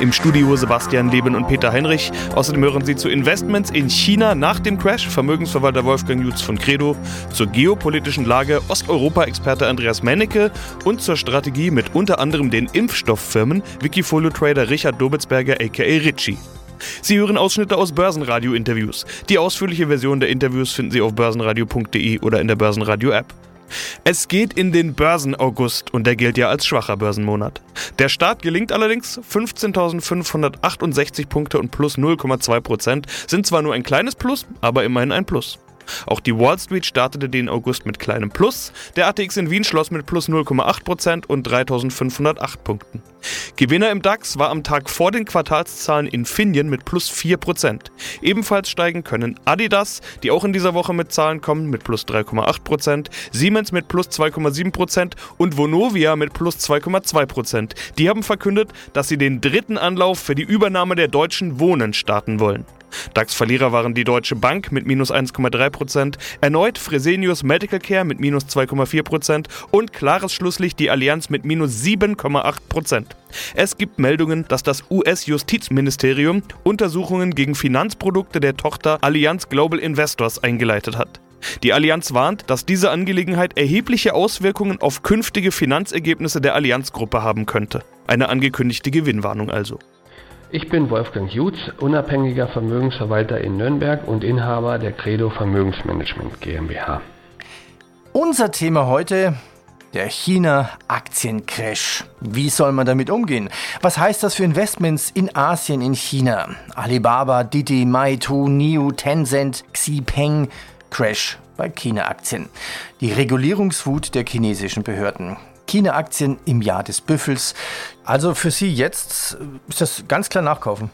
Im Studio Sebastian Leben und Peter Heinrich. Außerdem hören Sie zu Investments in China nach dem Crash Vermögensverwalter Wolfgang Jutz von Credo, zur geopolitischen Lage Osteuropa-Experte Andreas Mennecke und zur Strategie mit unter anderem den Impfstofffirmen Wikifolio-Trader Richard Dobitzberger aka Ritchie. Sie hören Ausschnitte aus Börsenradio-Interviews. Die ausführliche Version der Interviews finden Sie auf börsenradio.de oder in der Börsenradio-App. Es geht in den Börsen-August und der gilt ja als schwacher Börsenmonat. Der Start gelingt allerdings, 15.568 Punkte und plus 0,2 Prozent sind zwar nur ein kleines Plus, aber immerhin ein Plus. Auch die Wall Street startete den August mit kleinem Plus. Der ATX in Wien schloss mit plus 0,8% und 3508 Punkten. Gewinner im DAX war am Tag vor den Quartalszahlen Infineon mit plus 4%. Ebenfalls steigen können Adidas, die auch in dieser Woche mit Zahlen kommen, mit plus 3,8%, Siemens mit plus 2,7% und Vonovia mit plus 2,2%. Die haben verkündet, dass sie den dritten Anlauf für die Übernahme der deutschen Wohnen starten wollen. DAX-Verlierer waren die Deutsche Bank mit minus 1,3%, erneut Fresenius Medical Care mit minus 2,4% und klares Schlusslicht die Allianz mit minus 7,8%. Es gibt Meldungen, dass das US-Justizministerium Untersuchungen gegen Finanzprodukte der Tochter Allianz Global Investors eingeleitet hat. Die Allianz warnt, dass diese Angelegenheit erhebliche Auswirkungen auf künftige Finanzergebnisse der Allianzgruppe haben könnte. Eine angekündigte Gewinnwarnung also. Ich bin Wolfgang Jutz, unabhängiger Vermögensverwalter in Nürnberg und Inhaber der Credo Vermögensmanagement GmbH. Unser Thema heute, der China-Aktiencrash. Wie soll man damit umgehen? Was heißt das für Investments in Asien, in China? Alibaba, Didi, Maitu, Niu, Tencent, Xipeng, Crash bei China-Aktien. Die Regulierungswut der chinesischen Behörden. China-Aktien im Jahr des Büffels. Also für Sie jetzt ist das ganz klar nachkaufen.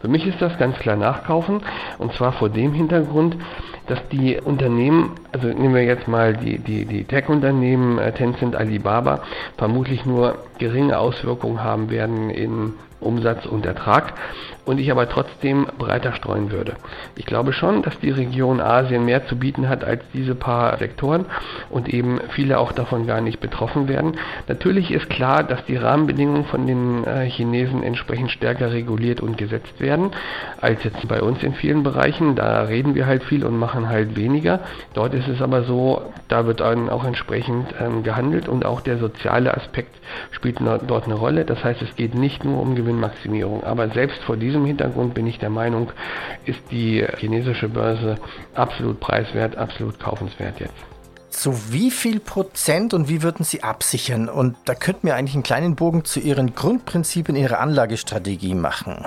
Für mich ist das ganz klar nachkaufen und zwar vor dem Hintergrund, dass die Unternehmen, also nehmen wir jetzt mal die, die, die Tech-Unternehmen äh, Tencent, Alibaba, vermutlich nur geringe Auswirkungen haben werden in Umsatz und Ertrag und ich aber trotzdem breiter streuen würde. Ich glaube schon, dass die Region Asien mehr zu bieten hat als diese paar Sektoren und eben viele auch davon gar nicht betroffen werden. Natürlich ist klar, dass die Rahmenbedingungen von den äh, Chinesen entsprechend stärker reguliert und gesetzt werden als jetzt bei uns in vielen Bereichen. Da reden wir halt viel und machen halt weniger. Dort ist es aber so, da wird dann auch entsprechend ähm, gehandelt und auch der soziale Aspekt spielt dort eine Rolle. Das heißt, es geht nicht nur um Gewinnmaximierung, aber selbst vor diesem diesem Hintergrund bin ich der Meinung, ist die chinesische Börse absolut preiswert, absolut kaufenswert jetzt. Zu wie viel Prozent und wie würden Sie absichern? Und da könnten wir eigentlich einen kleinen Bogen zu Ihren Grundprinzipien Ihrer Anlagestrategie machen.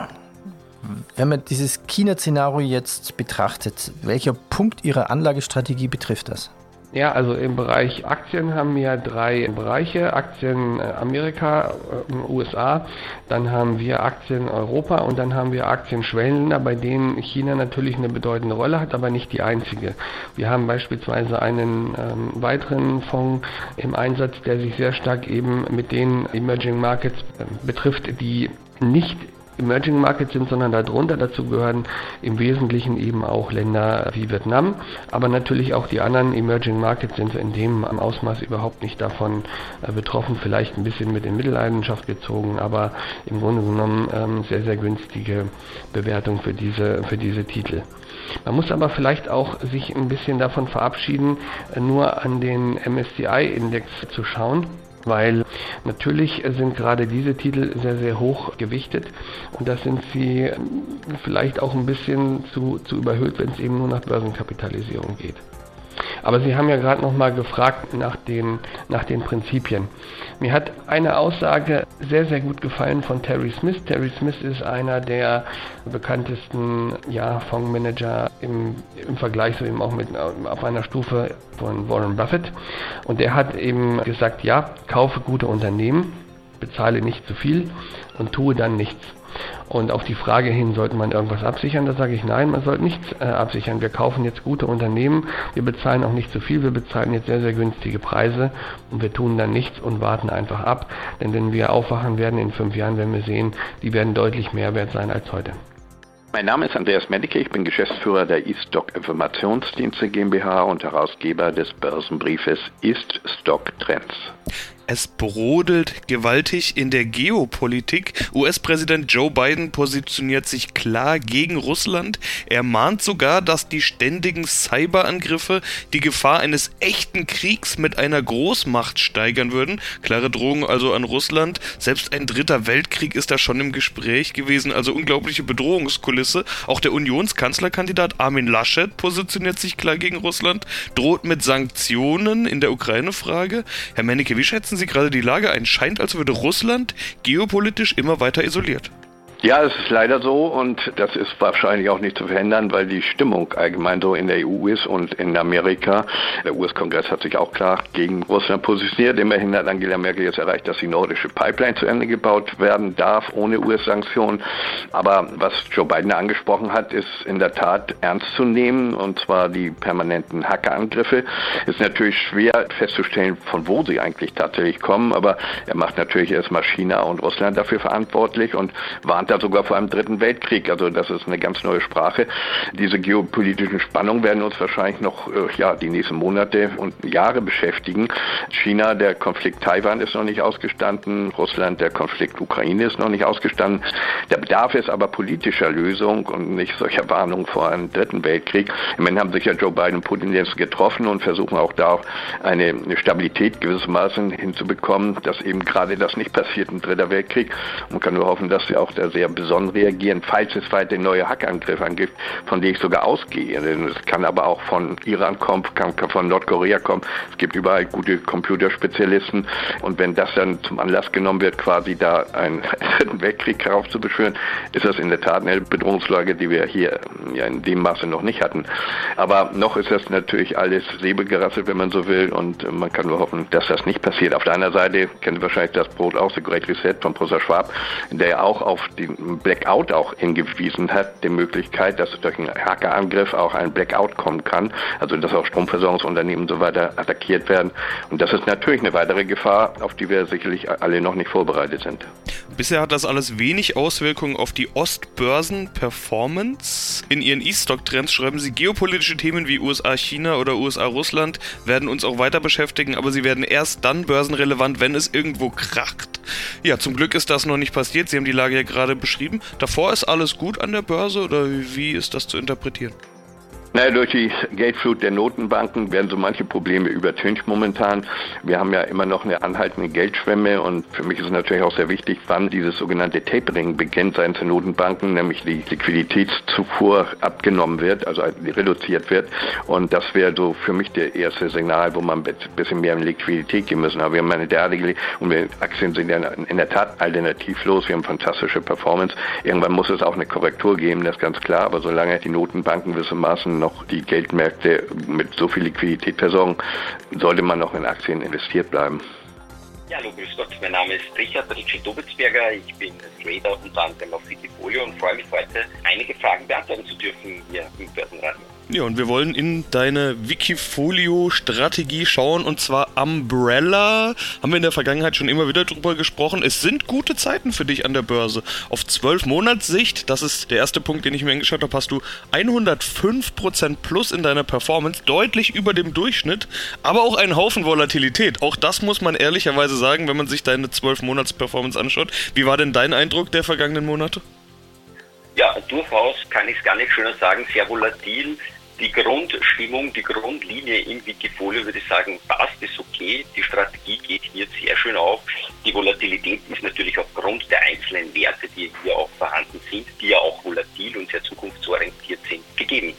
Wenn man dieses China-Szenario jetzt betrachtet, welcher Punkt Ihrer Anlagestrategie betrifft das? Ja, also im Bereich Aktien haben wir drei Bereiche. Aktien äh, Amerika, äh, USA, dann haben wir Aktien Europa und dann haben wir Aktien Schwellenländer, bei denen China natürlich eine bedeutende Rolle hat, aber nicht die einzige. Wir haben beispielsweise einen ähm, weiteren Fonds im Einsatz, der sich sehr stark eben mit den Emerging Markets äh, betrifft, die nicht Emerging Markets sind, sondern darunter. Dazu gehören im Wesentlichen eben auch Länder wie Vietnam, aber natürlich auch die anderen Emerging Markets sind in dem Ausmaß überhaupt nicht davon äh, betroffen, vielleicht ein bisschen mit in Mittelleidenschaft gezogen, aber im Grunde genommen ähm, sehr, sehr günstige Bewertung für diese, für diese Titel. Man muss aber vielleicht auch sich ein bisschen davon verabschieden, äh, nur an den MSCI-Index zu schauen weil natürlich sind gerade diese Titel sehr, sehr hoch gewichtet und das sind sie vielleicht auch ein bisschen zu, zu überhöht, wenn es eben nur nach Börsenkapitalisierung geht. Aber Sie haben ja gerade noch mal gefragt nach den, nach den Prinzipien. Mir hat eine Aussage sehr, sehr gut gefallen von Terry Smith. Terry Smith ist einer der bekanntesten ja, Fondsmanager im, im Vergleich so eben auch mit auf einer Stufe von Warren Buffett. Und der hat eben gesagt, ja, kaufe gute Unternehmen, bezahle nicht zu viel und tue dann nichts. Und auf die Frage hin, sollte man irgendwas absichern, da sage ich nein, man sollte nichts äh, absichern. Wir kaufen jetzt gute Unternehmen, wir bezahlen auch nicht zu viel, wir bezahlen jetzt sehr, sehr günstige Preise und wir tun dann nichts und warten einfach ab. Denn wenn wir aufwachen werden in fünf Jahren, werden wir sehen, die werden deutlich mehr wert sein als heute. Mein Name ist Andreas Medike, ich bin Geschäftsführer der eStock Informationsdienste GmbH und Herausgeber des Börsenbriefes Ist Stock Trends. Es brodelt gewaltig in der Geopolitik. US-Präsident Joe Biden positioniert sich klar gegen Russland. Er mahnt sogar, dass die ständigen Cyberangriffe die Gefahr eines echten Kriegs mit einer Großmacht steigern würden. Klare Drohung also an Russland. Selbst ein dritter Weltkrieg ist da schon im Gespräch gewesen. Also unglaubliche Bedrohungskulisse. Auch der Unionskanzlerkandidat Armin Laschet positioniert sich klar gegen Russland, droht mit Sanktionen in der Ukraine-Frage. Herr Menneke, wie schätzen Sie gerade die Lage ein? Scheint, als würde Russland geopolitisch immer weiter isoliert. Ja, es ist leider so und das ist wahrscheinlich auch nicht zu verhindern, weil die Stimmung allgemein so in der EU ist und in Amerika. Der US-Kongress hat sich auch klar gegen Russland positioniert. Immerhin hat Angela Merkel jetzt erreicht, dass die nordische Pipeline zu Ende gebaut werden darf, ohne US-Sanktionen. Aber was Joe Biden angesprochen hat, ist in der Tat ernst zu nehmen und zwar die permanenten Hackerangriffe. Ist natürlich schwer festzustellen, von wo sie eigentlich tatsächlich kommen, aber er macht natürlich erstmal China und Russland dafür verantwortlich und warnt warnt da sogar vor einem dritten Weltkrieg. Also das ist eine ganz neue Sprache. Diese geopolitischen Spannungen werden uns wahrscheinlich noch äh, ja, die nächsten Monate und Jahre beschäftigen. China, der Konflikt Taiwan ist noch nicht ausgestanden. Russland, der Konflikt Ukraine ist noch nicht ausgestanden. Der Bedarf ist aber politischer Lösung und nicht solcher Warnung vor einem dritten Weltkrieg. Im Moment haben sich ja Joe Biden und Putin jetzt getroffen und versuchen auch da eine Stabilität gewissermaßen hinzubekommen, dass eben gerade das nicht passiert, ein dritter Weltkrieg. Man kann nur hoffen, dass sie auch der sehr besonnen reagieren, falls es weiter neue Hackangriffe angibt, von denen ich sogar ausgehe. Es kann aber auch von Iran kommen, kann, kann von Nordkorea kommen. Es gibt überall gute Computerspezialisten. Und wenn das dann zum Anlass genommen wird, quasi da einen dritten Weltkrieg heraufzubeschwören, ist das in der Tat eine Bedrohungslage, die wir hier ja in dem Maße noch nicht hatten. Aber noch ist das natürlich alles säbelgerasselt, wenn man so will. Und man kann nur hoffen, dass das nicht passiert. Auf der anderen Seite Sie wahrscheinlich das Brot auch, The Great Reset von Professor Schwab, der ja auch auf die Blackout auch hingewiesen hat, die Möglichkeit, dass durch einen Hackerangriff auch ein Blackout kommen kann, also dass auch Stromversorgungsunternehmen und so weiter attackiert werden. Und das ist natürlich eine weitere Gefahr, auf die wir sicherlich alle noch nicht vorbereitet sind. Bisher hat das alles wenig Auswirkungen auf die Ostbörsen-Performance. In ihren E-Stock-Trends schreiben sie, geopolitische Themen wie USA-China oder USA-Russland werden uns auch weiter beschäftigen, aber sie werden erst dann börsenrelevant, wenn es irgendwo kracht. Ja, zum Glück ist das noch nicht passiert. Sie haben die Lage ja gerade beschrieben. Davor ist alles gut an der Börse oder wie ist das zu interpretieren? Naja, durch die Geldflut der Notenbanken werden so manche Probleme übertönt momentan. Wir haben ja immer noch eine anhaltende Geldschwemme und für mich ist es natürlich auch sehr wichtig, wann dieses sogenannte Tapering beginnt seitens der Notenbanken, nämlich die Liquiditätszufuhr abgenommen wird, also reduziert wird. Und das wäre so für mich der erste Signal, wo man ein bisschen mehr in Liquidität gehen müssen. Aber wir haben eine derartige, und wir Aktien sind ja in der Tat alternativlos, wir haben fantastische Performance. Irgendwann muss es auch eine Korrektur geben, das ist ganz klar. Aber solange die Notenbanken gewissermaßen noch noch die Geldmärkte mit so viel Liquidität versorgen, sollte man noch in Aktien investiert bleiben. Ja, hallo, grüß Gott. Mein Name ist Richard Richie Dobitzberger. Ich bin Trader unter anderem auf Wikifolio und freue mich heute, einige Fragen beantworten zu dürfen hier im Börsenradio. Ja, und wir wollen in deine Wikifolio-Strategie schauen und zwar Umbrella. Haben wir in der Vergangenheit schon immer wieder drüber gesprochen. Es sind gute Zeiten für dich an der Börse. Auf 12 Monatssicht, das ist der erste Punkt, den ich mir angeschaut habe, hast du 105% plus in deiner Performance, deutlich über dem Durchschnitt, aber auch einen Haufen Volatilität. Auch das muss man ehrlicherweise sagen, wenn man sich deine 12 Monats-Performance anschaut. Wie war denn dein Eindruck der vergangenen Monate? Ja, durchaus kann ich es gar nicht schöner sagen, sehr volatil die Grundstimmung, die Grundlinie im Wikifolio, würde ich sagen, passt, ist okay. Die Strategie geht hier sehr schön auf. Die Volatilität ist natürlich aufgrund der einzelnen Werte, die hier auch vorhanden sind, die ja auch volatil und sehr zukunftsorientiert sind, gegeben.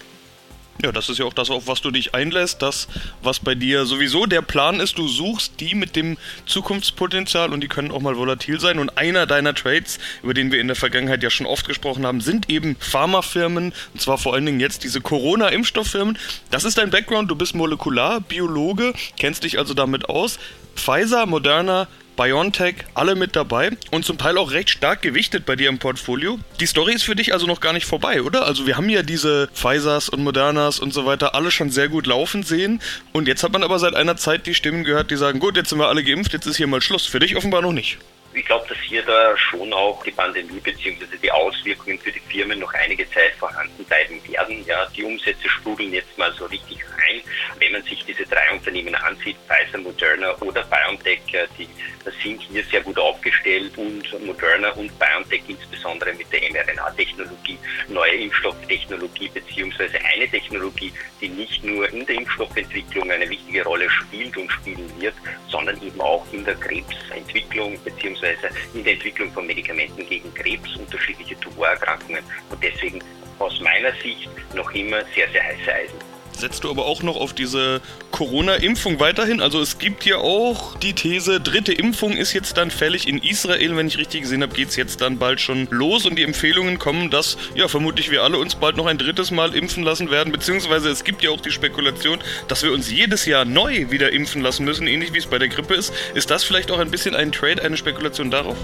Ja, das ist ja auch das, auf was du dich einlässt, das, was bei dir sowieso der Plan ist. Du suchst die mit dem Zukunftspotenzial und die können auch mal volatil sein. Und einer deiner Trades, über den wir in der Vergangenheit ja schon oft gesprochen haben, sind eben Pharmafirmen und zwar vor allen Dingen jetzt diese Corona-Impfstofffirmen. Das ist dein Background, du bist Molekularbiologe, kennst dich also damit aus. Pfizer, Moderna, BioNTech, alle mit dabei und zum Teil auch recht stark gewichtet bei dir im Portfolio. Die Story ist für dich also noch gar nicht vorbei, oder? Also wir haben ja diese Pfizers und Modernas und so weiter alle schon sehr gut laufen sehen und jetzt hat man aber seit einer Zeit die Stimmen gehört, die sagen, gut, jetzt sind wir alle geimpft, jetzt ist hier mal Schluss. Für dich offenbar noch nicht. Ich glaube, dass hier da schon auch die Pandemie bzw. die Auswirkungen für die Firmen noch einige Zeit vorhanden bleiben werden. Ja, die Umsätze sprudeln jetzt mal so richtig rein. Wenn man sich diese drei Unternehmen ansieht, Pfizer, Moderna oder BioNTech, die sind hier sehr gut aufgestellt und Moderna und BioNTech insbesondere mit der mRNA-Technologie, neue Impfstofftechnologie beziehungsweise eine Technologie, die nicht nur in der Impfstoffentwicklung eine wichtige Rolle spielt und spielen wird, sondern eben auch in der Krebsentwicklung beziehungsweise in der Entwicklung von Medikamenten gegen Krebs, unterschiedliche Tumorerkrankungen. Und deswegen aus meiner Sicht noch immer sehr, sehr heiße Eisen setzt du aber auch noch auf diese Corona-Impfung weiterhin. Also es gibt ja auch die These, dritte Impfung ist jetzt dann fällig in Israel. Wenn ich richtig gesehen habe, geht es jetzt dann bald schon los und die Empfehlungen kommen, dass ja vermutlich wir alle uns bald noch ein drittes Mal impfen lassen werden. Beziehungsweise es gibt ja auch die Spekulation, dass wir uns jedes Jahr neu wieder impfen lassen müssen, ähnlich wie es bei der Grippe ist. Ist das vielleicht auch ein bisschen ein Trade, eine Spekulation darauf?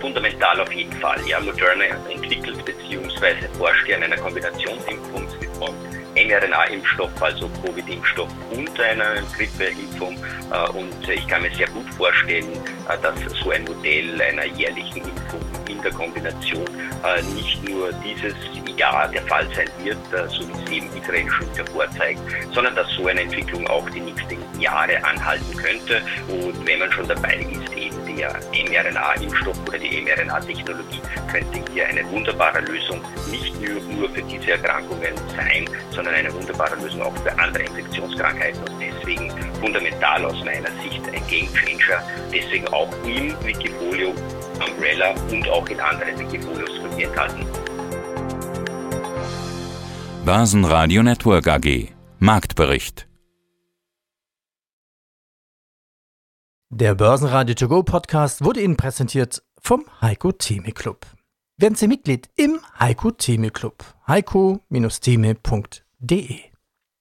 Fundamental auf jeden Fall. Ja, Moderna entwickelt bzw. forscht an einer Kombinationsimpfung von mRNA-Impfstoff, also Covid-Impfstoff und einer Grippeimpfung. Äh, und ich kann mir sehr gut vorstellen, äh, dass so ein Modell einer jährlichen Impfung in der Kombination äh, nicht nur dieses Jahr der Fall sein wird, so wie es eben Israel schon vorzeigt, sondern dass so eine Entwicklung auch die nächsten Jahre anhalten könnte. Und wenn man schon dabei ist, eben der mRNA-Impfstoff oder die mRNA-Technologie könnte hier eine wunderbare Lösung nicht nur, nur für diese Erkrankungen sein, sondern eine wunderbare Lösung auch für andere Infektionskrankheiten und deswegen fundamental aus meiner Sicht ein Game Changer. Deswegen auch im Wikifolio Umbrella und auch in anderen Wikifolios von mir enthalten. Börsenradio Network AG Marktbericht Der Börsenradio To Go Podcast wurde Ihnen präsentiert vom Heiko Theme Club. Werden Sie Mitglied im Heiko Theme Club. heiko-theme.de